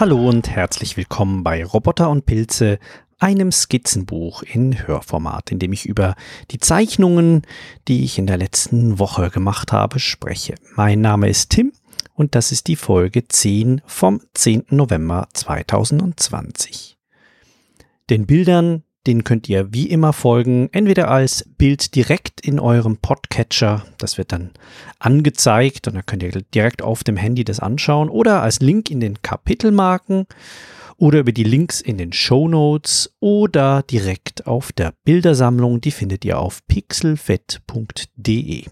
Hallo und herzlich willkommen bei Roboter und Pilze, einem Skizzenbuch in Hörformat, in dem ich über die Zeichnungen, die ich in der letzten Woche gemacht habe, spreche. Mein Name ist Tim und das ist die Folge 10 vom 10. November 2020. Den Bildern, den könnt ihr wie immer folgen, entweder als Bild direkt in eurem Podcatcher, das wird dann angezeigt und dann könnt ihr direkt auf dem Handy das anschauen, oder als Link in den Kapitelmarken oder über die Links in den Show Notes oder direkt auf der Bildersammlung, die findet ihr auf pixelfett.de.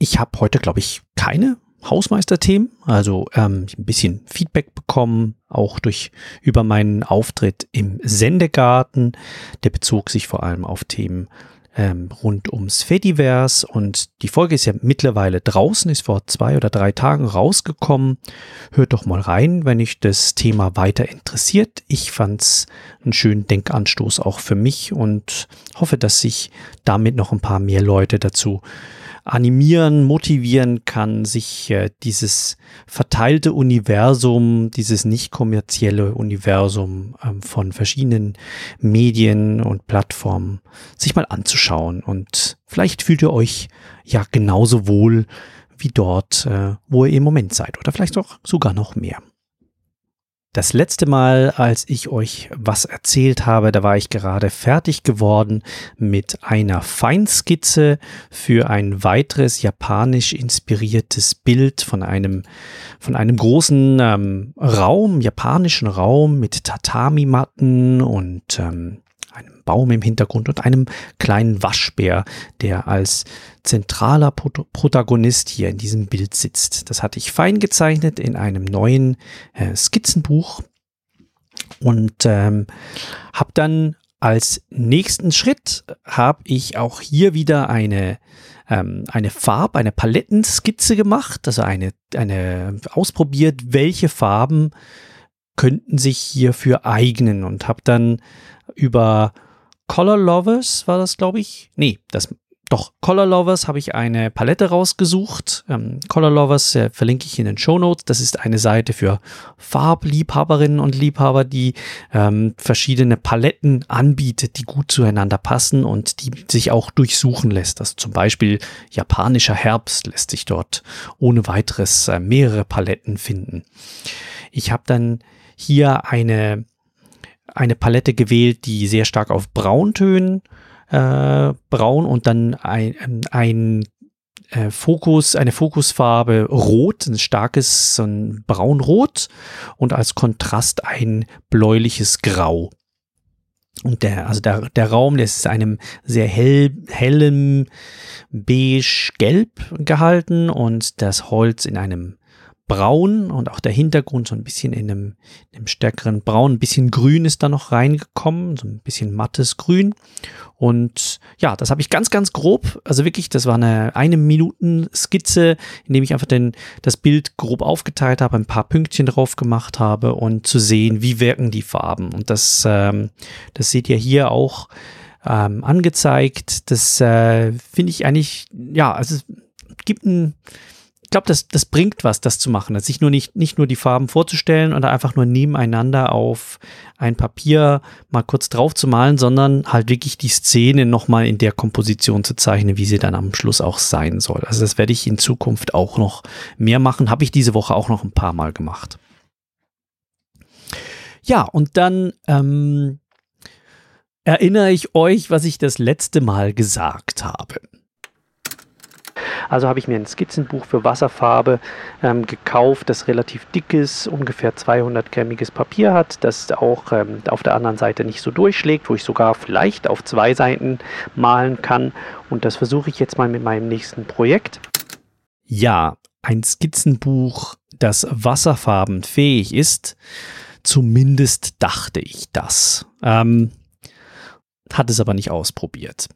Ich habe heute, glaube ich, keine Hausmeisterthemen, also ähm, ein bisschen Feedback bekommen, auch durch über meinen Auftritt im Sendegarten. Der bezog sich vor allem auf Themen ähm, rund ums Fediverse und die Folge ist ja mittlerweile draußen, ist vor zwei oder drei Tagen rausgekommen. Hört doch mal rein, wenn euch das Thema weiter interessiert. Ich fand's einen schönen Denkanstoß auch für mich und hoffe, dass sich damit noch ein paar mehr Leute dazu animieren, motivieren kann, sich äh, dieses verteilte Universum, dieses nicht kommerzielle Universum ähm, von verschiedenen Medien und Plattformen sich mal anzuschauen. Und vielleicht fühlt ihr euch ja genauso wohl wie dort, äh, wo ihr im Moment seid oder vielleicht auch sogar noch mehr. Das letzte Mal, als ich euch was erzählt habe, da war ich gerade fertig geworden mit einer Feinskizze für ein weiteres japanisch inspiriertes Bild von einem, von einem großen ähm, Raum, japanischen Raum mit Tatami-Matten und ähm, Baum im Hintergrund und einem kleinen Waschbär, der als zentraler Protagonist hier in diesem Bild sitzt. Das hatte ich fein gezeichnet in einem neuen äh, Skizzenbuch und ähm, habe dann als nächsten Schritt habe ich auch hier wieder eine ähm, eine Farb, eine Palettenskizze gemacht, also eine eine ausprobiert, welche Farben könnten sich hierfür eignen und habe dann über Color Lovers war das, glaube ich. Nee, das doch, Color Lovers habe ich eine Palette rausgesucht. Ähm, Color Lovers äh, verlinke ich in den Show Notes. Das ist eine Seite für Farbliebhaberinnen und Liebhaber, die ähm, verschiedene Paletten anbietet, die gut zueinander passen und die sich auch durchsuchen lässt. Also zum Beispiel japanischer Herbst lässt sich dort ohne weiteres äh, mehrere Paletten finden. Ich habe dann hier eine eine Palette gewählt, die sehr stark auf Brauntönen, äh, braun und dann ein, ähm, ein äh, Fokus, eine Fokusfarbe rot, ein starkes so ein braunrot und als Kontrast ein bläuliches Grau. Und der, also der, der Raum, der ist einem sehr hell, hellem beige-gelb gehalten und das Holz in einem braun und auch der Hintergrund so ein bisschen in einem, in einem stärkeren Braun. Ein bisschen Grün ist da noch reingekommen, so ein bisschen mattes Grün. Und ja, das habe ich ganz, ganz grob, also wirklich, das war eine eine Minuten Skizze, in dem ich einfach den, das Bild grob aufgeteilt habe, ein paar Pünktchen drauf gemacht habe und zu sehen, wie wirken die Farben. Und das, ähm, das seht ihr hier auch ähm, angezeigt. Das äh, finde ich eigentlich, ja, also es gibt ein ich glaube, das, das bringt was, das zu machen. Sich nur nicht, nicht nur die Farben vorzustellen oder einfach nur nebeneinander auf ein Papier mal kurz drauf zu malen, sondern halt wirklich die Szene nochmal in der Komposition zu zeichnen, wie sie dann am Schluss auch sein soll. Also das werde ich in Zukunft auch noch mehr machen. Habe ich diese Woche auch noch ein paar Mal gemacht. Ja, und dann ähm, erinnere ich euch, was ich das letzte Mal gesagt habe. Also habe ich mir ein Skizzenbuch für Wasserfarbe ähm, gekauft, das relativ dickes, ungefähr 200 grammiges Papier hat, das auch ähm, auf der anderen Seite nicht so durchschlägt, wo ich sogar vielleicht auf zwei Seiten malen kann. Und das versuche ich jetzt mal mit meinem nächsten Projekt. Ja, ein Skizzenbuch, das wasserfarbenfähig ist. Zumindest dachte ich das. Ähm, hat es aber nicht ausprobiert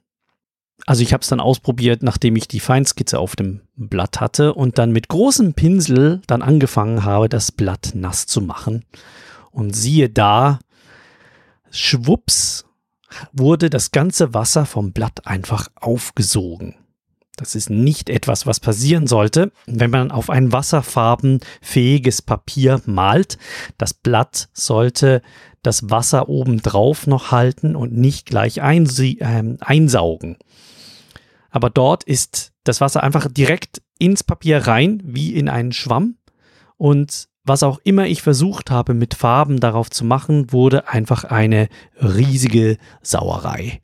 also ich habe es dann ausprobiert, nachdem ich die Feinskizze auf dem Blatt hatte und dann mit großem Pinsel dann angefangen habe, das Blatt nass zu machen. Und siehe da, schwupps, wurde das ganze Wasser vom Blatt einfach aufgesogen. Das ist nicht etwas, was passieren sollte, wenn man auf ein wasserfarbenfähiges Papier malt. Das Blatt sollte das Wasser obendrauf noch halten und nicht gleich äh, einsaugen. Aber dort ist das Wasser einfach direkt ins Papier rein, wie in einen Schwamm. Und was auch immer ich versucht habe mit Farben darauf zu machen, wurde einfach eine riesige Sauerei.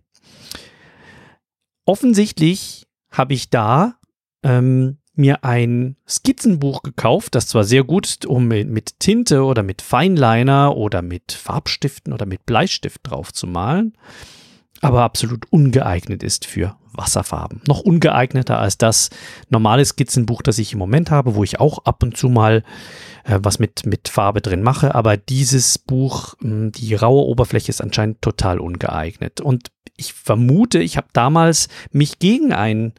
Offensichtlich habe ich da ähm, mir ein Skizzenbuch gekauft, das zwar sehr gut ist, um mit, Tinte oder mit Feinliner oder mit Farbstiften oder mit Bleistift drauf zu malen, aber absolut ungeeignet ist für Wasserfarben. Noch ungeeigneter als das normale Skizzenbuch, das ich im Moment habe, wo ich auch ab und zu mal äh, was mit, mit Farbe drin mache. Aber dieses Buch, mh, hm, die raue Oberfläche ist anscheinend total ungeeignet. Und ich vermute, ich habe damals mich gegen ein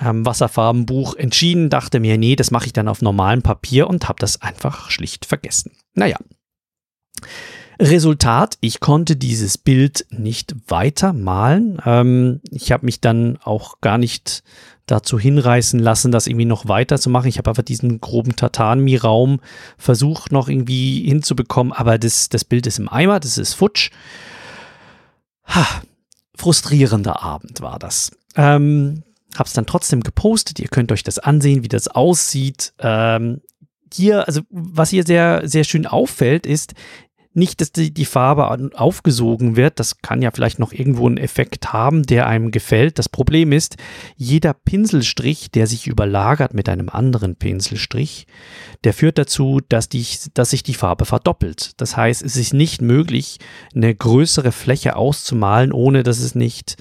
ähm, Wasserfarbenbuch entschieden, dachte mir, nee, das mache ich dann auf normalem Papier und habe das einfach schlicht vergessen. Naja. Resultat, ich konnte dieses Bild nicht weiter malen. Ähm, ich habe mich dann auch gar nicht dazu hinreißen lassen, das irgendwie noch weiter zu machen. Ich habe einfach diesen groben Tatami-Raum versucht noch irgendwie hinzubekommen, aber das, das Bild ist im Eimer, das ist futsch. Ha, frustrierender Abend war das. Ähm, hab's dann trotzdem gepostet. Ihr könnt euch das ansehen, wie das aussieht. Ähm, hier, also was hier sehr, sehr schön auffällt, ist, nicht, dass die, die Farbe aufgesogen wird. Das kann ja vielleicht noch irgendwo einen Effekt haben, der einem gefällt. Das Problem ist, jeder Pinselstrich, der sich überlagert mit einem anderen Pinselstrich, der führt dazu, dass, die, dass sich die Farbe verdoppelt. Das heißt, es ist nicht möglich, eine größere Fläche auszumalen, ohne dass es nicht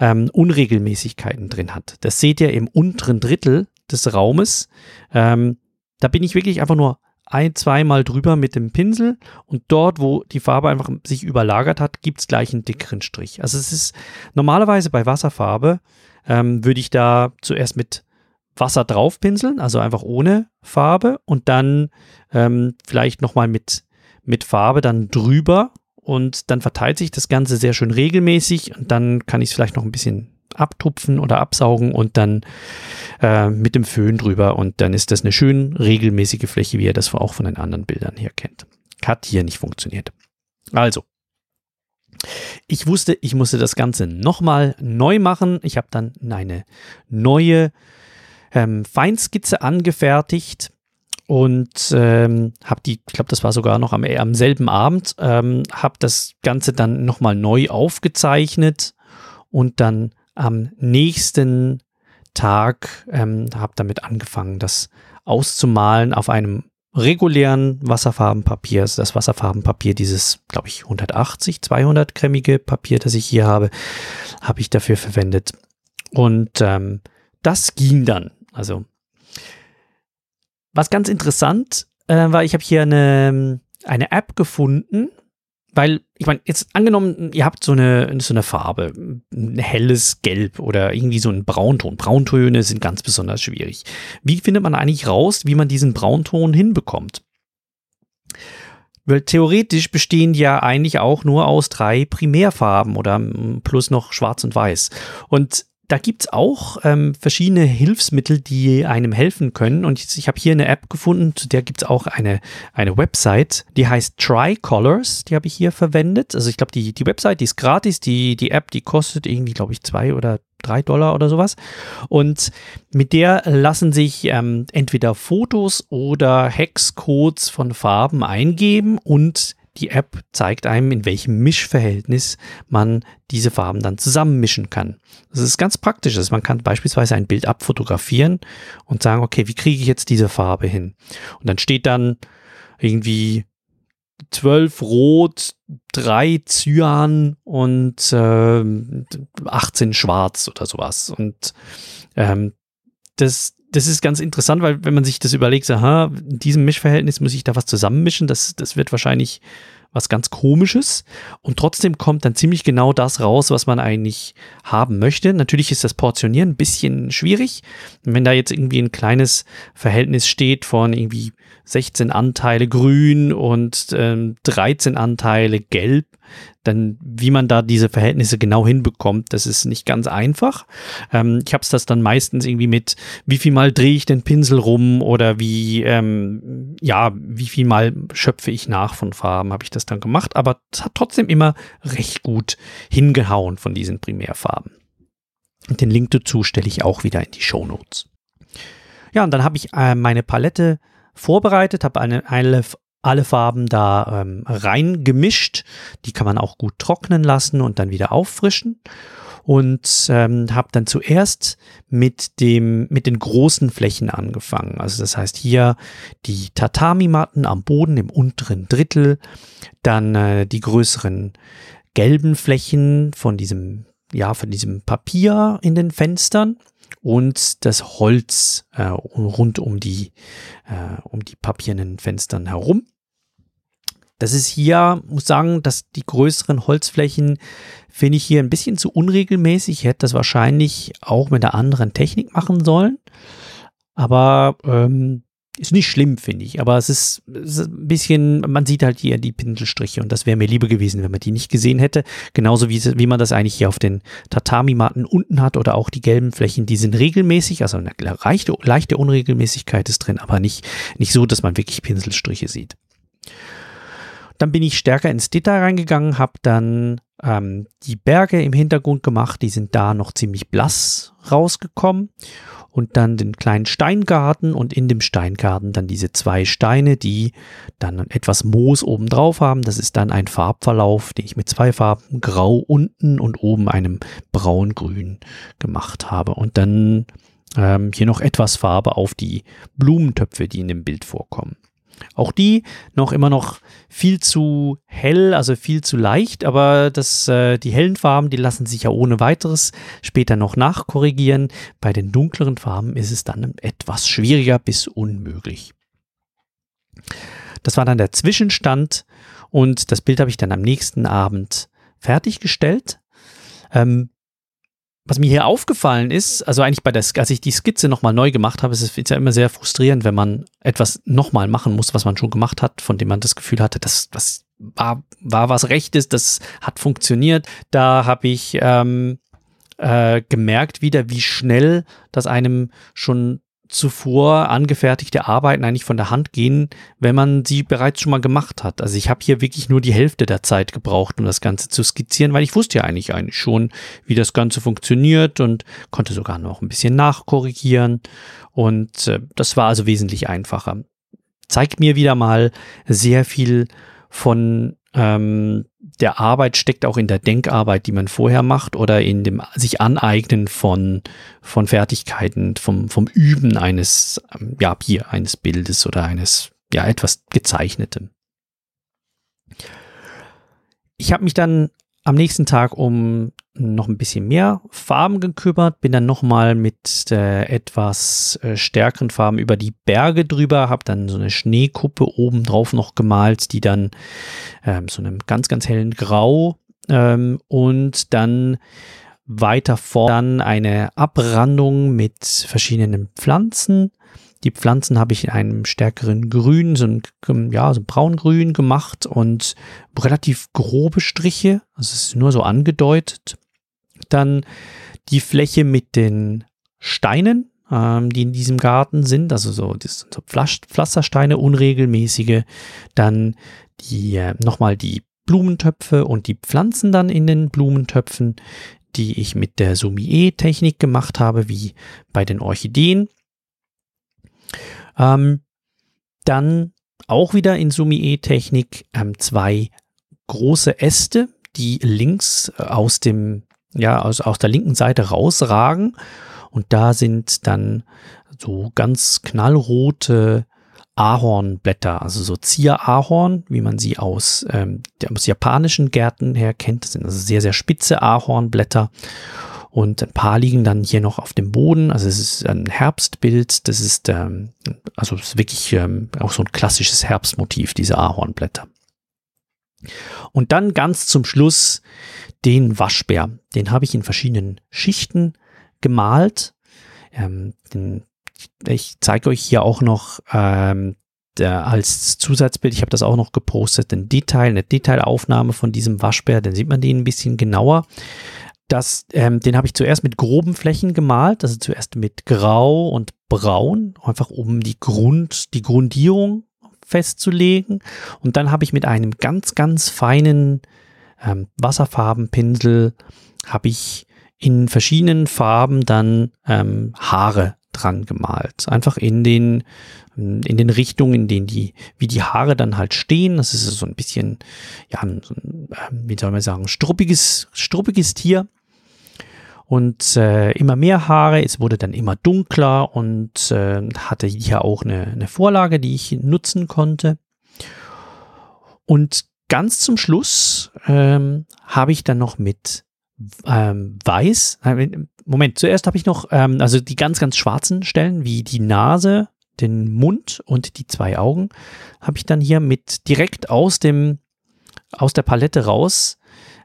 ähm, Unregelmäßigkeiten drin hat. Das seht ihr im unteren Drittel des Raumes. Ähm, da bin ich wirklich einfach nur ein, zweimal drüber mit dem Pinsel und dort, wo die Farbe einfach sich überlagert hat, gibt es gleich einen dickeren Strich. Also es ist normalerweise bei Wasserfarbe, ähm, würde ich da zuerst mit Wasser drauf pinseln, also einfach ohne Farbe und dann ähm, vielleicht nochmal mit, mit Farbe dann drüber und dann verteilt sich das Ganze sehr schön regelmäßig und dann kann ich es vielleicht noch ein bisschen abtupfen oder absaugen und dann äh, mit dem Föhn drüber und dann ist das eine schön regelmäßige Fläche, wie ihr das auch von den anderen Bildern hier kennt. Hat hier nicht funktioniert. Also, ich wusste, ich musste das Ganze nochmal neu machen. Ich habe dann eine neue ähm, Feinskizze angefertigt und ähm, habe die, ich glaube, das war sogar noch am, am selben Abend, ähm, habe das Ganze dann nochmal neu aufgezeichnet und dann am nächsten Tag ähm, habe damit angefangen, das auszumalen auf einem regulären Wasserfarbenpapier, also das Wasserfarbenpapier, dieses, glaube ich, 180, 200 cremige Papier, das ich hier habe, habe ich dafür verwendet. Und ähm, das ging dann. Also, was ganz interessant äh, war, ich habe hier eine, eine App gefunden, weil, ich meine, jetzt angenommen, ihr habt so eine, so eine Farbe, ein helles Gelb oder irgendwie so ein Braunton. Brauntöne sind ganz besonders schwierig. Wie findet man eigentlich raus, wie man diesen Braunton hinbekommt? Weil theoretisch bestehen die ja eigentlich auch nur aus drei Primärfarben oder plus noch Schwarz und Weiß. Und da gibt es auch ähm, verschiedene Hilfsmittel, die einem helfen können. Und ich, ich habe hier eine App gefunden, zu der gibt es auch eine, eine Website, die heißt Tricolors. Die habe ich hier verwendet. Also ich glaube, die, die Website, die ist gratis. Die, die App, die kostet irgendwie, glaube ich, zwei oder drei Dollar oder sowas. Und mit der lassen sich ähm, entweder Fotos oder Hexcodes von Farben eingeben und die App zeigt einem, in welchem Mischverhältnis man diese Farben dann zusammenmischen kann. Das ist ganz praktisch. Also man kann beispielsweise ein Bild abfotografieren und sagen, okay, wie kriege ich jetzt diese Farbe hin? Und dann steht dann irgendwie 12 Rot, 3 Cyan und äh, 18 Schwarz oder sowas. Und ähm, das, das ist ganz interessant, weil wenn man sich das überlegt, aha, in diesem Mischverhältnis muss ich da was zusammenmischen, das, das wird wahrscheinlich was ganz komisches und trotzdem kommt dann ziemlich genau das raus, was man eigentlich haben möchte. Natürlich ist das Portionieren ein bisschen schwierig. Wenn da jetzt irgendwie ein kleines Verhältnis steht von irgendwie 16 Anteile grün und ähm, 13 Anteile gelb, dann wie man da diese Verhältnisse genau hinbekommt, das ist nicht ganz einfach. Ähm, ich habe es das dann meistens irgendwie mit, wie viel Mal drehe ich den Pinsel rum oder wie, ähm, ja, wie viel Mal schöpfe ich nach von Farben, habe ich das dann gemacht. Aber es hat trotzdem immer recht gut hingehauen von diesen Primärfarben. Und den Link dazu stelle ich auch wieder in die Show Notes. Ja, und dann habe ich äh, meine Palette vorbereitet, habe eine, eine, alle Farben da ähm, rein gemischt. Die kann man auch gut trocknen lassen und dann wieder auffrischen. Und ähm, habe dann zuerst mit dem mit den großen Flächen angefangen. Also das heißt hier die Tatami-Matten am Boden im unteren Drittel, dann äh, die größeren gelben Flächen von diesem ja von diesem Papier in den Fenstern und das Holz äh, rund um die, äh, um die papiernen Fenstern herum. Das ist hier, muss sagen, dass die größeren Holzflächen finde ich hier ein bisschen zu unregelmäßig. Ich hätte das wahrscheinlich auch mit einer anderen Technik machen sollen. Aber ähm, ist nicht schlimm, finde ich, aber es ist, es ist, ein bisschen, man sieht halt hier die Pinselstriche und das wäre mir lieber gewesen, wenn man die nicht gesehen hätte. Genauso wie, wie man das eigentlich hier auf den Tatami-Matten unten hat oder auch die gelben Flächen, die sind regelmäßig, also eine leichte, leichte Unregelmäßigkeit ist drin, aber nicht, nicht so, dass man wirklich Pinselstriche sieht. Dann bin ich stärker ins Detail reingegangen, habe dann ähm, die Berge im Hintergrund gemacht, die sind da noch ziemlich blass rausgekommen und dann den kleinen Steingarten und in dem Steingarten dann diese zwei Steine, die dann etwas Moos oben drauf haben. Das ist dann ein Farbverlauf, den ich mit zwei Farben, grau unten und oben einem braun-grün gemacht habe. Und dann ähm, hier noch etwas Farbe auf die Blumentöpfe, die in dem Bild vorkommen. Auch die noch immer noch viel zu hell, also viel zu leicht, aber das, äh, die hellen Farben, die lassen sich ja ohne weiteres später noch nachkorrigieren. Bei den dunkleren Farben ist es dann etwas schwieriger bis unmöglich. Das war dann der Zwischenstand und das Bild habe ich dann am nächsten Abend fertiggestellt. Ähm, was mir hier aufgefallen ist, also eigentlich bei der, als ich die Skizze nochmal neu gemacht habe, ist es ja immer sehr frustrierend, wenn man etwas nochmal machen muss, was man schon gemacht hat, von dem man das Gefühl hatte, das, das war, war was Rechtes, das hat funktioniert. Da habe ich ähm, äh, gemerkt wieder, wie schnell das einem schon zuvor angefertigte Arbeiten eigentlich von der Hand gehen, wenn man sie bereits schon mal gemacht hat. Also ich habe hier wirklich nur die Hälfte der Zeit gebraucht, um das Ganze zu skizzieren, weil ich wusste ja eigentlich eigentlich schon, wie das Ganze funktioniert und konnte sogar noch ein bisschen nachkorrigieren. Und äh, das war also wesentlich einfacher. Zeigt mir wieder mal sehr viel von ähm, der Arbeit steckt auch in der Denkarbeit, die man vorher macht oder in dem sich aneignen von, von Fertigkeiten, vom, vom Üben eines, ähm, ja, hier eines Bildes oder eines, ja, etwas gezeichnetem. Ich habe mich dann am nächsten Tag um noch ein bisschen mehr Farben gekümmert, bin dann nochmal mit äh, etwas äh, stärkeren Farben über die Berge drüber, habe dann so eine Schneekuppe oben drauf noch gemalt, die dann ähm, so einem ganz, ganz hellen Grau ähm, und dann weiter vor dann eine Abrandung mit verschiedenen Pflanzen die Pflanzen habe ich in einem stärkeren Grün, so ein, ja, so ein braungrün gemacht und relativ grobe Striche. Also es ist nur so angedeutet. Dann die Fläche mit den Steinen, ähm, die in diesem Garten sind, also so, das sind so Pflastersteine, unregelmäßige. Dann die, äh, nochmal die Blumentöpfe und die Pflanzen dann in den Blumentöpfen, die ich mit der Sumie-Technik gemacht habe, wie bei den Orchideen. Ähm, dann auch wieder in Sumi-E-Technik ähm, zwei große Äste, die links äh, aus dem, ja, aus, aus der linken Seite rausragen. Und da sind dann so ganz knallrote Ahornblätter, also so Zierahorn, wie man sie aus, ähm, aus japanischen Gärten her kennt. Das sind also sehr, sehr spitze Ahornblätter und ein paar liegen dann hier noch auf dem Boden. Also es ist ein Herbstbild. Das ist ähm, also es ist wirklich ähm, auch so ein klassisches Herbstmotiv, diese Ahornblätter. Und dann ganz zum Schluss den Waschbär. Den habe ich in verschiedenen Schichten gemalt. Ähm, den, ich zeige euch hier auch noch ähm, äh, als Zusatzbild, ich habe das auch noch gepostet, ein Detail, eine Detailaufnahme von diesem Waschbär, dann sieht man den ein bisschen genauer. Das, ähm, den habe ich zuerst mit groben Flächen gemalt, also zuerst mit Grau und Braun, einfach um die Grund, die Grundierung festzulegen. Und dann habe ich mit einem ganz, ganz feinen ähm, Wasserfarbenpinsel habe ich in verschiedenen Farben dann ähm, Haare dran gemalt. Einfach in den, in den Richtungen, in denen die, wie die Haare dann halt stehen. Das ist so ein bisschen, ja, so ein, ähm, wie soll man sagen, struppiges, struppiges Tier. Und äh, immer mehr Haare, es wurde dann immer dunkler und äh, hatte hier auch eine, eine Vorlage, die ich nutzen konnte. Und ganz zum Schluss ähm, habe ich dann noch mit ähm, weiß. Moment, zuerst habe ich noch, ähm, also die ganz, ganz schwarzen Stellen, wie die Nase, den Mund und die zwei Augen, habe ich dann hier mit direkt aus dem, aus der Palette raus,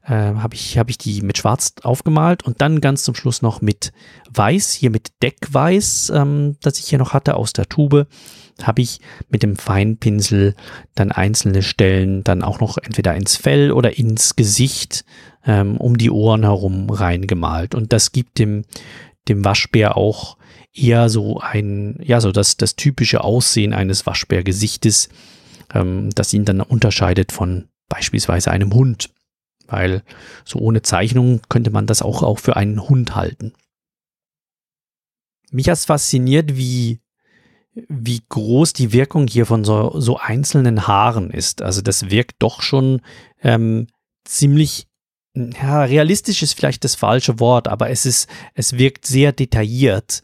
äh, habe ich, hab ich die mit schwarz aufgemalt und dann ganz zum Schluss noch mit weiß, hier mit Deckweiß, ähm, das ich hier noch hatte aus der Tube, habe ich mit dem Feinpinsel dann einzelne Stellen dann auch noch entweder ins Fell oder ins Gesicht ähm, um die Ohren herum reingemalt. Und das gibt dem, dem Waschbär auch eher so ein, ja, so das, das typische Aussehen eines Waschbärgesichtes, ähm, das ihn dann unterscheidet von beispielsweise einem Hund. Weil so ohne Zeichnung könnte man das auch, auch für einen Hund halten. Mich hat es fasziniert, wie, wie groß die Wirkung hier von so, so einzelnen Haaren ist. Also das wirkt doch schon ähm, ziemlich ja, realistisch ist vielleicht das falsche Wort, aber es ist, es wirkt sehr detailliert,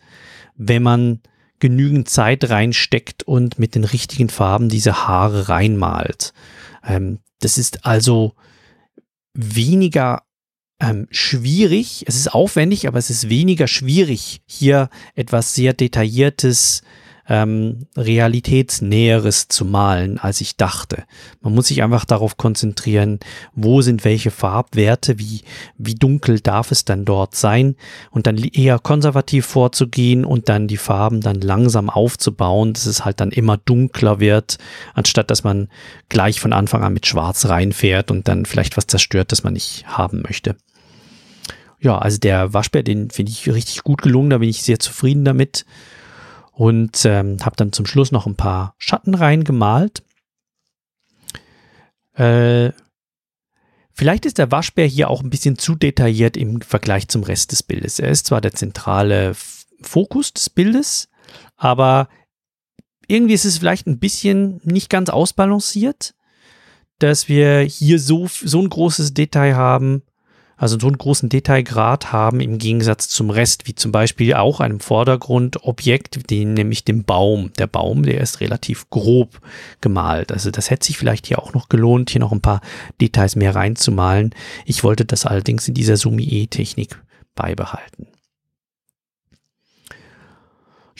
wenn man genügend Zeit reinsteckt und mit den richtigen Farben diese Haare reinmalt. Ähm, das ist also weniger ähm, schwierig. Es ist aufwendig, aber es ist weniger schwierig, hier etwas sehr Detailliertes ähm, realitätsnäheres zu malen, als ich dachte. Man muss sich einfach darauf konzentrieren, wo sind welche Farbwerte, wie, wie dunkel darf es dann dort sein und dann eher konservativ vorzugehen und dann die Farben dann langsam aufzubauen, dass es halt dann immer dunkler wird, anstatt dass man gleich von Anfang an mit Schwarz reinfährt und dann vielleicht was zerstört, das man nicht haben möchte. Ja, also der Waschbär, den finde ich richtig gut gelungen, da bin ich sehr zufrieden damit und ähm, habe dann zum Schluss noch ein paar Schatten reingemalt. Äh, vielleicht ist der Waschbär hier auch ein bisschen zu detailliert im Vergleich zum Rest des Bildes. Er ist zwar der zentrale Fokus des Bildes, aber irgendwie ist es vielleicht ein bisschen nicht ganz ausbalanciert, dass wir hier so, so ein großes Detail haben also so einen großen Detailgrad haben im Gegensatz zum Rest, wie zum Beispiel auch einem Vordergrundobjekt, den, nämlich dem Baum. Der Baum, der ist relativ grob gemalt. Also das hätte sich vielleicht hier auch noch gelohnt, hier noch ein paar Details mehr reinzumalen. Ich wollte das allerdings in dieser Sumi-E-Technik beibehalten.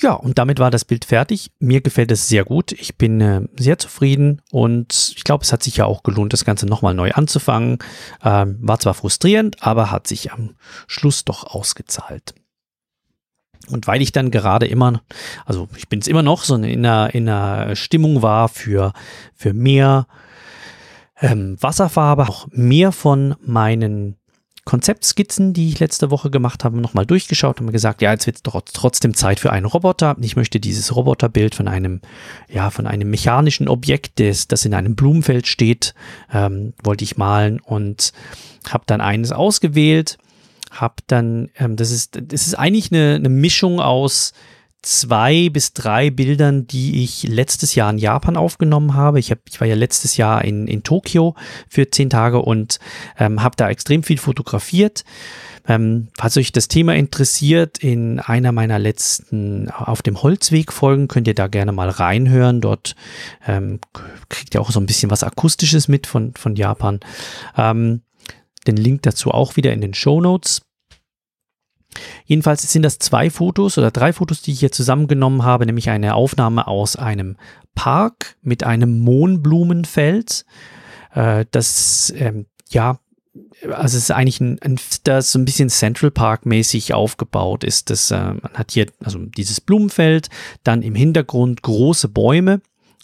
Ja, und damit war das Bild fertig. Mir gefällt es sehr gut. Ich bin äh, sehr zufrieden und ich glaube, es hat sich ja auch gelohnt, das Ganze nochmal neu anzufangen. Ähm, war zwar frustrierend, aber hat sich am Schluss doch ausgezahlt. Und weil ich dann gerade immer, also ich bin es immer noch, so in einer, in einer Stimmung war für, für mehr ähm, Wasserfarbe, auch mehr von meinen Konzeptskizzen, die ich letzte Woche gemacht habe, nochmal durchgeschaut und mir gesagt, ja, jetzt wird es trotzdem Zeit für einen Roboter. Ich möchte dieses Roboterbild von einem, ja, von einem mechanischen Objekt, das, das in einem Blumenfeld steht, ähm, wollte ich malen und habe dann eines ausgewählt, habe dann, ähm, das ist, das ist eigentlich eine, eine Mischung aus zwei bis drei Bildern, die ich letztes Jahr in Japan aufgenommen habe. Ich, hab, ich war ja letztes Jahr in, in Tokio für zehn Tage und ähm, habe da extrem viel fotografiert. Ähm, falls euch das Thema interessiert, in einer meiner letzten auf dem Holzweg Folgen könnt ihr da gerne mal reinhören. Dort ähm, kriegt ihr auch so ein bisschen was Akustisches mit von, von Japan. Ähm, den Link dazu auch wieder in den Show Notes. Jedenfalls sind das zwei Fotos oder drei Fotos, die ich hier zusammengenommen habe, nämlich eine Aufnahme aus einem Park mit einem Mohnblumenfeld. Äh, das, ähm, ja, also es ist eigentlich ein, ein das so ein bisschen Central Park mäßig aufgebaut ist. Das, äh, man hat hier also dieses Blumenfeld, dann im Hintergrund große Bäume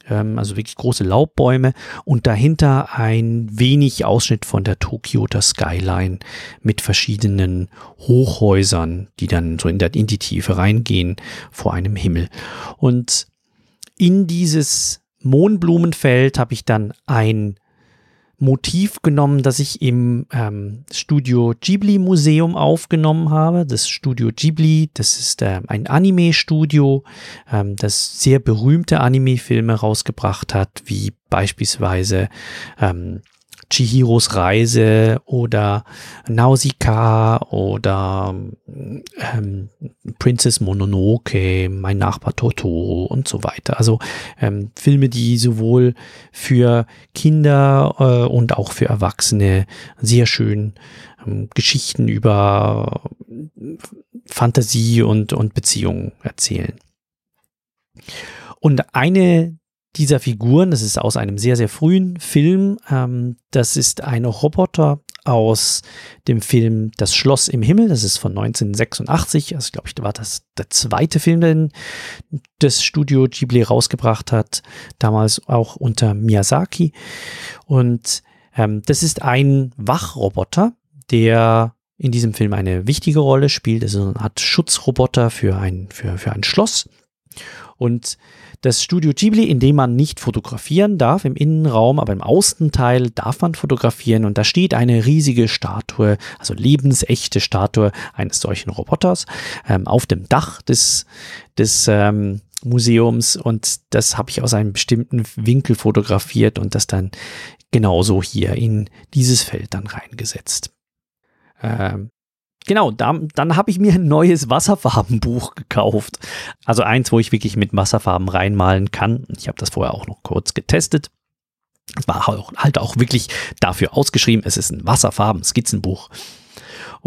also wirklich große Laubbäume und dahinter ein wenig Ausschnitt von der Tokioter Skyline mit verschiedenen Hochhäusern, die dann so in, der, in die Tiefe reingehen vor einem Himmel. Und in dieses Mohnblumenfeld habe ich dann ein Motiv genommen, das ich im ähm, Studio Ghibli Museum aufgenommen habe. Das Studio Ghibli, das ist äh, ein Anime-Studio, ähm, das sehr berühmte Anime-Filme rausgebracht hat, wie beispielsweise ähm, Chihiros Reise oder Nausicaa oder ähm, Princess Mononoke, Mein Nachbar Totoro und so weiter. Also ähm, Filme, die sowohl für Kinder äh, und auch für Erwachsene sehr schön ähm, Geschichten über Fantasie und, und Beziehungen erzählen. Und eine dieser Figuren, das ist aus einem sehr, sehr frühen Film. Ähm, das ist ein Roboter aus dem Film Das Schloss im Himmel. Das ist von 1986. Also, glaube ich, war das der zweite Film, den das Studio Ghibli rausgebracht hat. Damals auch unter Miyazaki. Und ähm, das ist ein Wachroboter, der in diesem Film eine wichtige Rolle spielt. Also eine Art Schutzroboter für ein, für, für ein Schloss. Und das Studio Ghibli, in dem man nicht fotografieren darf im Innenraum, aber im Außenteil darf man fotografieren und da steht eine riesige Statue, also lebensechte Statue eines solchen Roboters ähm, auf dem Dach des, des ähm, Museums und das habe ich aus einem bestimmten Winkel fotografiert und das dann genauso hier in dieses Feld dann reingesetzt. Ähm, Genau, da, dann habe ich mir ein neues Wasserfarbenbuch gekauft. Also eins, wo ich wirklich mit Wasserfarben reinmalen kann. Ich habe das vorher auch noch kurz getestet. Es war halt auch wirklich dafür ausgeschrieben. Es ist ein Wasserfarben-Skizzenbuch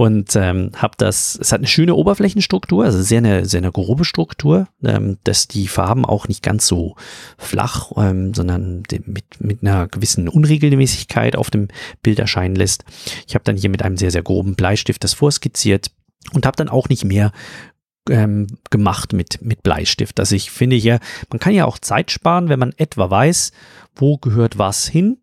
und ähm, habe das, es hat eine schöne Oberflächenstruktur, also sehr eine, sehr eine grobe Struktur, ähm, dass die Farben auch nicht ganz so flach, ähm, sondern mit, mit einer gewissen Unregelmäßigkeit auf dem Bild erscheinen lässt. Ich habe dann hier mit einem sehr, sehr groben Bleistift das vorskizziert und habe dann auch nicht mehr ähm, gemacht mit, mit Bleistift. Also ich finde hier, man kann ja auch Zeit sparen, wenn man etwa weiß, wo gehört was hin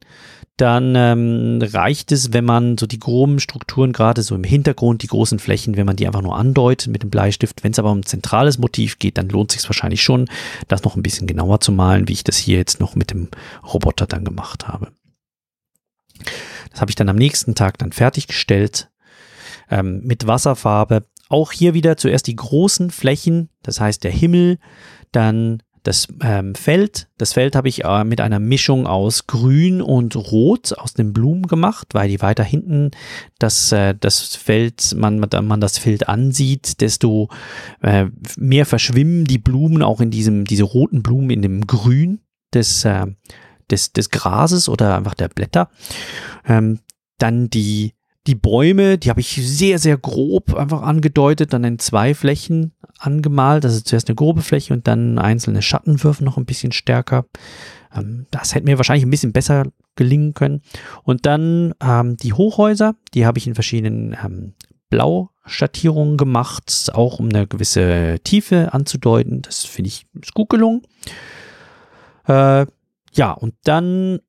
dann ähm, reicht es, wenn man so die groben Strukturen, gerade so im Hintergrund, die großen Flächen, wenn man die einfach nur andeutet mit dem Bleistift. Wenn es aber um ein zentrales Motiv geht, dann lohnt es sich wahrscheinlich schon, das noch ein bisschen genauer zu malen, wie ich das hier jetzt noch mit dem Roboter dann gemacht habe. Das habe ich dann am nächsten Tag dann fertiggestellt ähm, mit Wasserfarbe. Auch hier wieder zuerst die großen Flächen, das heißt der Himmel, dann das ähm, Feld, das Feld habe ich äh, mit einer Mischung aus Grün und Rot aus den Blumen gemacht, weil je weiter hinten das, äh, das Feld, man, man das Feld ansieht, desto äh, mehr verschwimmen die Blumen auch in diesem, diese roten Blumen in dem Grün des, äh, des, des Grases oder einfach der Blätter. Ähm, dann die die Bäume, die habe ich sehr, sehr grob einfach angedeutet, dann in zwei Flächen angemalt. Also zuerst eine grobe Fläche und dann einzelne Schattenwürfe noch ein bisschen stärker. Ähm, das hätte mir wahrscheinlich ein bisschen besser gelingen können. Und dann ähm, die Hochhäuser, die habe ich in verschiedenen ähm, Blauschattierungen gemacht, auch um eine gewisse Tiefe anzudeuten. Das finde ich ist gut gelungen. Äh, ja, und dann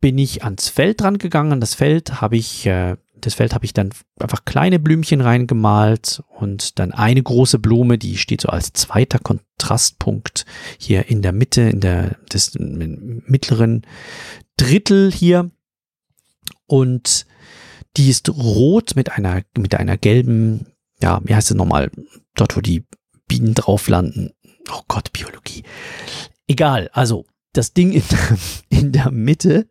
bin ich ans Feld dran gegangen. An das Feld habe ich äh, das Feld habe ich dann einfach kleine Blümchen reingemalt und dann eine große Blume, die steht so als zweiter Kontrastpunkt hier in der Mitte, in der des mittleren Drittel hier. Und die ist rot mit einer, mit einer gelben, ja, wie heißt es nochmal, dort, wo die Bienen drauf landen. Oh Gott, Biologie. Egal, also das Ding in, in der Mitte,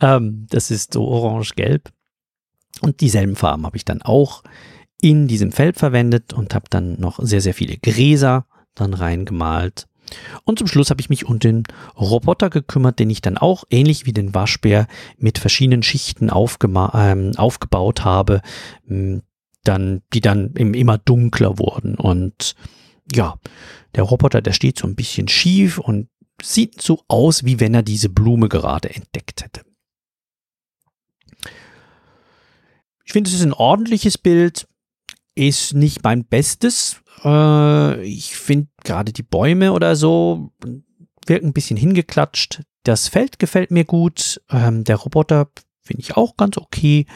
ähm, das ist so orange-gelb. Und dieselben Farben habe ich dann auch in diesem Feld verwendet und habe dann noch sehr, sehr viele Gräser dann reingemalt. Und zum Schluss habe ich mich um den Roboter gekümmert, den ich dann auch ähnlich wie den Waschbär mit verschiedenen Schichten ähm, aufgebaut habe, dann, die dann immer dunkler wurden. Und ja, der Roboter, der steht so ein bisschen schief und sieht so aus, wie wenn er diese Blume gerade entdeckt hätte. Ich finde, es ist ein ordentliches Bild, ist nicht mein Bestes. Äh, ich finde gerade die Bäume oder so wirken ein bisschen hingeklatscht. Das Feld gefällt mir gut. Ähm, der Roboter finde ich auch ganz okay.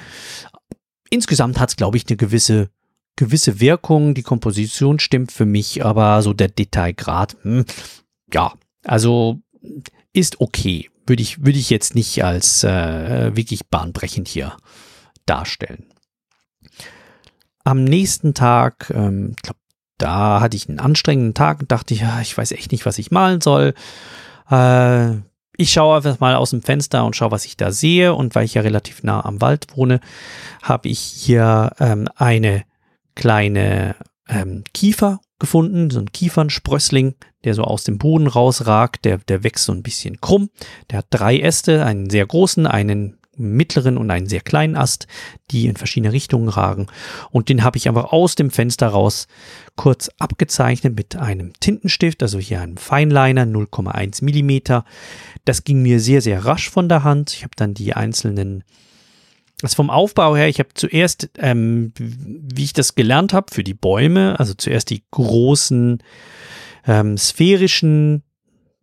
Insgesamt hat es, glaube ich, eine gewisse, gewisse Wirkung. Die Komposition stimmt für mich, aber so der Detailgrad, hm, ja, also ist okay. Würde ich, würde ich jetzt nicht als äh, wirklich bahnbrechend hier darstellen. Am nächsten Tag, ähm, ich glaube, da hatte ich einen anstrengenden Tag und dachte, ja, ich weiß echt nicht, was ich malen soll. Äh, ich schaue einfach mal aus dem Fenster und schaue, was ich da sehe. Und weil ich ja relativ nah am Wald wohne, habe ich hier ähm, eine kleine ähm, Kiefer gefunden, so ein Kiefernsprössling, der so aus dem Boden rausragt. Der, der wächst so ein bisschen krumm. Der hat drei Äste, einen sehr großen, einen mittleren und einen sehr kleinen Ast, die in verschiedene Richtungen ragen. Und den habe ich einfach aus dem Fenster raus kurz abgezeichnet mit einem Tintenstift, also hier einem Feinliner 0,1 Millimeter. Das ging mir sehr, sehr rasch von der Hand. Ich habe dann die einzelnen also vom Aufbau her, ich habe zuerst, ähm, wie ich das gelernt habe, für die Bäume, also zuerst die großen ähm, sphärischen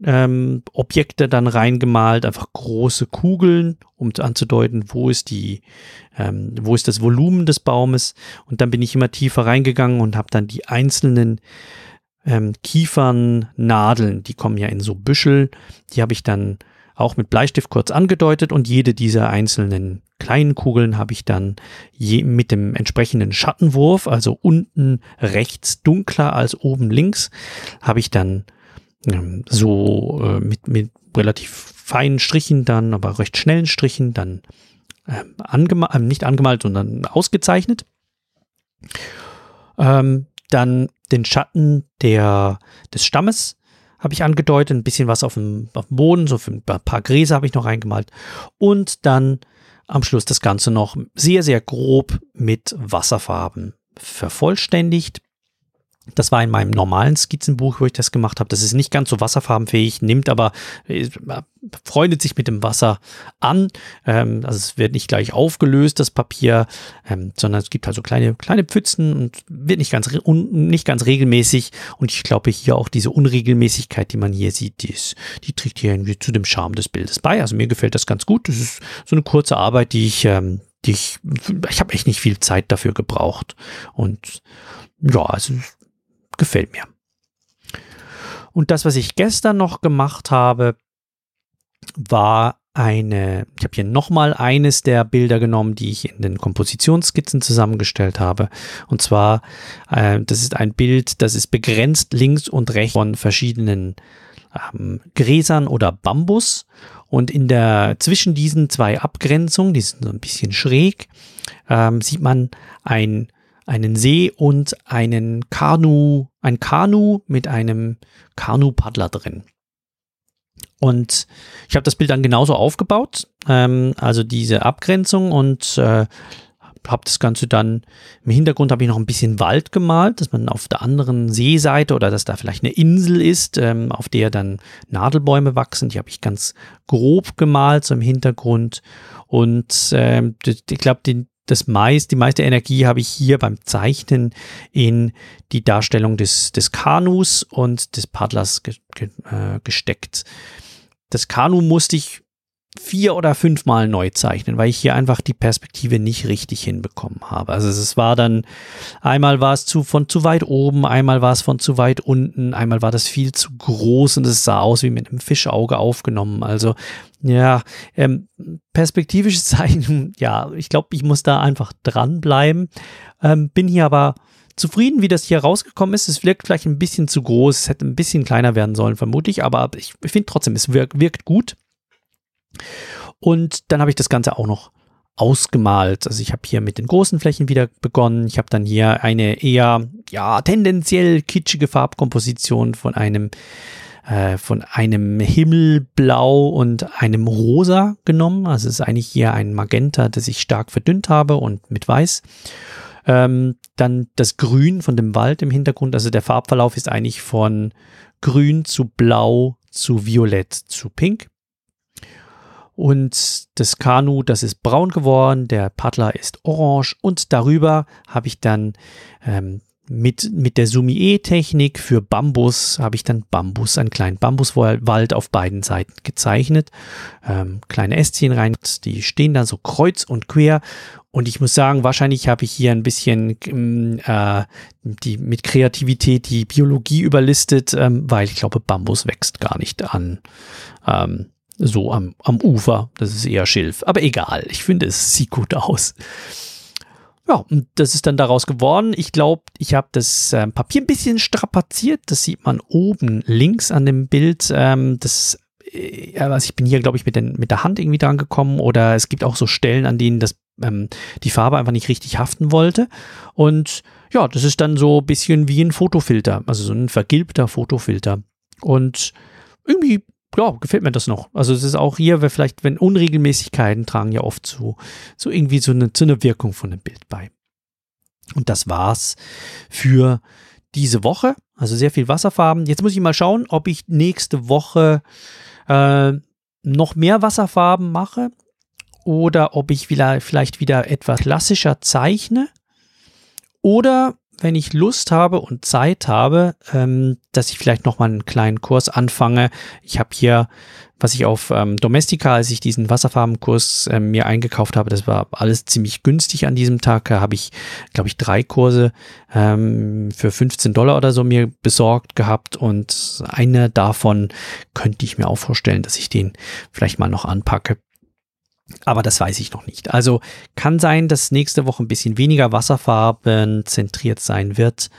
ähm, Objekte dann reingemalt, einfach große Kugeln, um anzudeuten, wo ist die, ähm, wo ist das Volumen des Baumes. Und dann bin ich immer tiefer reingegangen und habe dann die einzelnen ähm, Kiefernnadeln, die kommen ja in so Büschel, die habe ich dann auch mit Bleistift kurz angedeutet und jede dieser einzelnen kleinen Kugeln habe ich dann je mit dem entsprechenden Schattenwurf, also unten rechts dunkler als oben links, habe ich dann ähm, so äh, mit, mit relativ feinen Strichen dann, aber recht schnellen Strichen dann ähm, angemalt, äh, nicht angemalt, sondern ausgezeichnet. Ähm, dann den Schatten der, des Stammes habe ich angedeutet, ein bisschen was auf dem, auf dem Boden, so für ein paar Gräser habe ich noch reingemalt. Und dann am Schluss das Ganze noch sehr, sehr grob mit Wasserfarben vervollständigt. Das war in meinem normalen Skizzenbuch, wo ich das gemacht habe. Das ist nicht ganz so wasserfarbenfähig, nimmt aber, äh, freundet sich mit dem Wasser an. Ähm, also es wird nicht gleich aufgelöst, das Papier, ähm, sondern es gibt halt so kleine, kleine Pfützen und wird nicht ganz, nicht ganz regelmäßig. Und ich glaube hier auch diese Unregelmäßigkeit, die man hier sieht, die, ist, die trägt hier irgendwie zu dem Charme des Bildes bei. Also mir gefällt das ganz gut. Das ist so eine kurze Arbeit, die ich, ähm, die ich, ich habe echt nicht viel Zeit dafür gebraucht. Und ja, also gefällt mir. Und das, was ich gestern noch gemacht habe, war eine, ich habe hier nochmal eines der Bilder genommen, die ich in den Kompositionsskizzen zusammengestellt habe. Und zwar, äh, das ist ein Bild, das ist begrenzt links und rechts von verschiedenen ähm, Gräsern oder Bambus. Und in der, zwischen diesen zwei Abgrenzungen, die sind so ein bisschen schräg, ähm, sieht man ein einen See und einen Kanu, ein Kanu mit einem Kanu-Paddler drin. Und ich habe das Bild dann genauso aufgebaut, ähm, also diese Abgrenzung und äh, habe das Ganze dann im Hintergrund habe ich noch ein bisschen Wald gemalt, dass man auf der anderen Seeseite oder dass da vielleicht eine Insel ist, ähm, auf der dann Nadelbäume wachsen. Die habe ich ganz grob gemalt so im Hintergrund und ähm, ich glaube, das meist, die meiste Energie habe ich hier beim Zeichnen in die Darstellung des, des Kanus und des Paddlers ge, ge, äh, gesteckt. Das Kanu musste ich vier oder fünfmal neu zeichnen, weil ich hier einfach die Perspektive nicht richtig hinbekommen habe. Also es war dann, einmal war es zu, von zu weit oben, einmal war es von zu weit unten, einmal war das viel zu groß und es sah aus wie mit einem Fischauge aufgenommen. Also ja, ähm, perspektivisches Zeichen, ja, ich glaube, ich muss da einfach dranbleiben. Ähm, bin hier aber zufrieden, wie das hier rausgekommen ist. Es wirkt vielleicht ein bisschen zu groß, es hätte ein bisschen kleiner werden sollen, vermutlich, aber ich finde trotzdem, es wirkt, wirkt gut. Und dann habe ich das Ganze auch noch ausgemalt. Also ich habe hier mit den großen Flächen wieder begonnen. Ich habe dann hier eine eher, ja, tendenziell kitschige Farbkomposition von einem äh, von einem Himmelblau und einem Rosa genommen. Also es ist eigentlich hier ein Magenta, das ich stark verdünnt habe und mit Weiß. Ähm, dann das Grün von dem Wald im Hintergrund. Also der Farbverlauf ist eigentlich von Grün zu Blau zu Violett zu Pink. Und das Kanu, das ist braun geworden, der Paddler ist orange und darüber habe ich dann ähm, mit, mit der Sumie-Technik für Bambus habe ich dann Bambus, einen kleinen Bambuswald auf beiden Seiten gezeichnet. Ähm, kleine Ästchen rein, die stehen dann so kreuz und quer. Und ich muss sagen, wahrscheinlich habe ich hier ein bisschen ähm, äh, die, mit Kreativität die Biologie überlistet, ähm, weil ich glaube, Bambus wächst gar nicht an ähm, so am, am Ufer. Das ist eher Schilf. Aber egal, ich finde, es sieht gut aus. Ja, und das ist dann daraus geworden. Ich glaube, ich habe das äh, Papier ein bisschen strapaziert. Das sieht man oben links an dem Bild. Ähm, das äh, also ich bin hier, glaube ich, mit, den, mit der Hand irgendwie dran gekommen oder es gibt auch so Stellen, an denen das, ähm, die Farbe einfach nicht richtig haften wollte. Und ja, das ist dann so ein bisschen wie ein Fotofilter, also so ein vergilbter Fotofilter. Und irgendwie ja, gefällt mir das noch. Also es ist auch hier, weil vielleicht, wenn Unregelmäßigkeiten tragen ja oft zu, so irgendwie so eine, so eine Wirkung von dem Bild bei. Und das war's für diese Woche. Also sehr viel Wasserfarben. Jetzt muss ich mal schauen, ob ich nächste Woche äh, noch mehr Wasserfarben mache oder ob ich wieder, vielleicht wieder etwas klassischer zeichne oder wenn ich Lust habe und Zeit habe, ähm, dass ich vielleicht noch mal einen kleinen Kurs anfange. Ich habe hier, was ich auf ähm, Domestika, als ich diesen Wasserfarbenkurs ähm, mir eingekauft habe, das war alles ziemlich günstig an diesem Tag. Da habe ich, glaube ich, drei Kurse ähm, für 15 Dollar oder so mir besorgt gehabt und eine davon könnte ich mir auch vorstellen, dass ich den vielleicht mal noch anpacke. Aber das weiß ich noch nicht. Also kann sein, dass nächste Woche ein bisschen weniger Wasserfarben zentriert sein wird.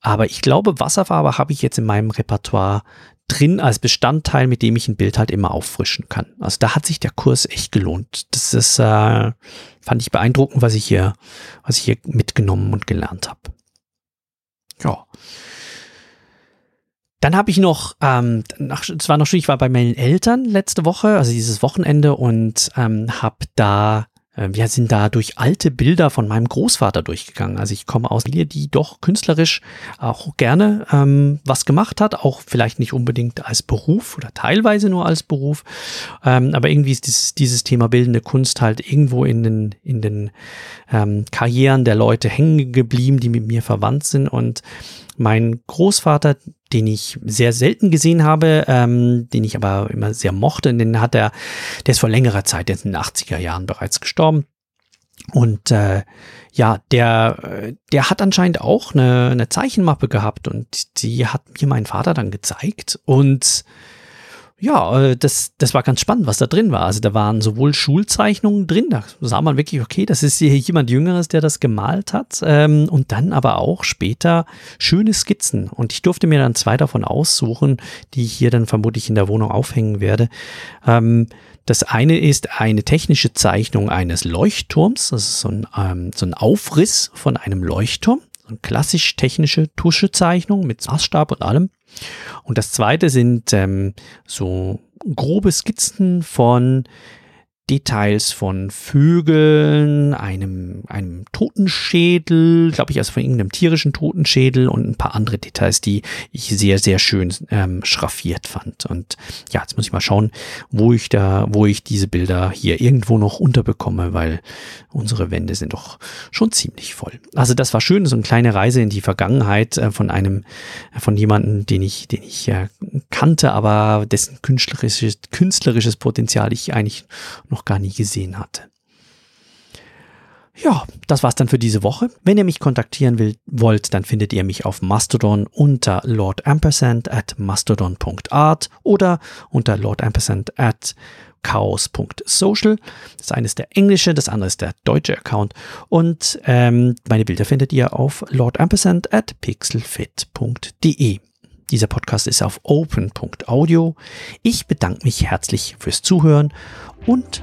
Aber ich glaube, Wasserfarbe habe ich jetzt in meinem Repertoire drin als Bestandteil, mit dem ich ein Bild halt immer auffrischen kann. Also da hat sich der Kurs echt gelohnt. Das ist, äh, fand ich beeindruckend, was ich hier, was ich hier mitgenommen und gelernt habe. Ja. Dann habe ich noch, ähm, nach, es war noch schön, ich war bei meinen Eltern letzte Woche, also dieses Wochenende und ähm, habe da äh, wir sind da durch alte Bilder von meinem Großvater durchgegangen. Also ich komme aus Familie, die doch künstlerisch auch gerne ähm, was gemacht hat, auch vielleicht nicht unbedingt als Beruf oder teilweise nur als Beruf, ähm, aber irgendwie ist dieses, dieses Thema bildende Kunst halt irgendwo in den, in den ähm, Karrieren der Leute hängen geblieben, die mit mir verwandt sind und mein Großvater, den ich sehr selten gesehen habe, ähm, den ich aber immer sehr mochte, den hat er, der ist vor längerer Zeit, der ist in den 80er Jahren bereits gestorben. Und äh, ja, der, der hat anscheinend auch eine, eine Zeichenmappe gehabt und die hat mir mein Vater dann gezeigt. Und ja, äh, das, das war ganz spannend, was da drin war. Also da waren sowohl Schulzeichnungen drin, da sah man wirklich, okay, das ist hier jemand Jüngeres, der das gemalt hat. Ähm, und dann aber auch später schöne Skizzen. Und ich durfte mir dann zwei davon aussuchen, die ich hier dann vermutlich in der Wohnung aufhängen werde. Ähm, das eine ist eine technische Zeichnung eines Leuchtturms. Das ist so ein, ähm, so ein Aufriss von einem Leuchtturm. So eine klassisch technische Tuschezeichnung mit Maßstab und allem. Und das zweite sind ähm, so grobe Skizzen von Details von Vögeln, einem, einem Totenschädel, glaube ich, also von irgendeinem tierischen Totenschädel und ein paar andere Details, die ich sehr, sehr schön ähm, schraffiert fand. Und ja, jetzt muss ich mal schauen, wo ich da, wo ich diese Bilder hier irgendwo noch unterbekomme, weil unsere Wände sind doch schon ziemlich voll. Also das war schön, so eine kleine Reise in die Vergangenheit äh, von einem, von jemanden, den ich, den ich äh, kannte, aber dessen künstlerisches, künstlerisches Potenzial ich eigentlich noch gar nie gesehen hatte. Ja, das war's dann für diese Woche. Wenn ihr mich kontaktieren will, wollt, dann findet ihr mich auf Mastodon unter Lord Ampersand at mastodon.art oder unter Lord Ampersand at chaos.social. Das eine ist der englische, das andere ist der deutsche Account. Und ähm, meine Bilder findet ihr auf lordampersand at pixelfit.de. Dieser Podcast ist auf open.audio. Ich bedanke mich herzlich fürs Zuhören und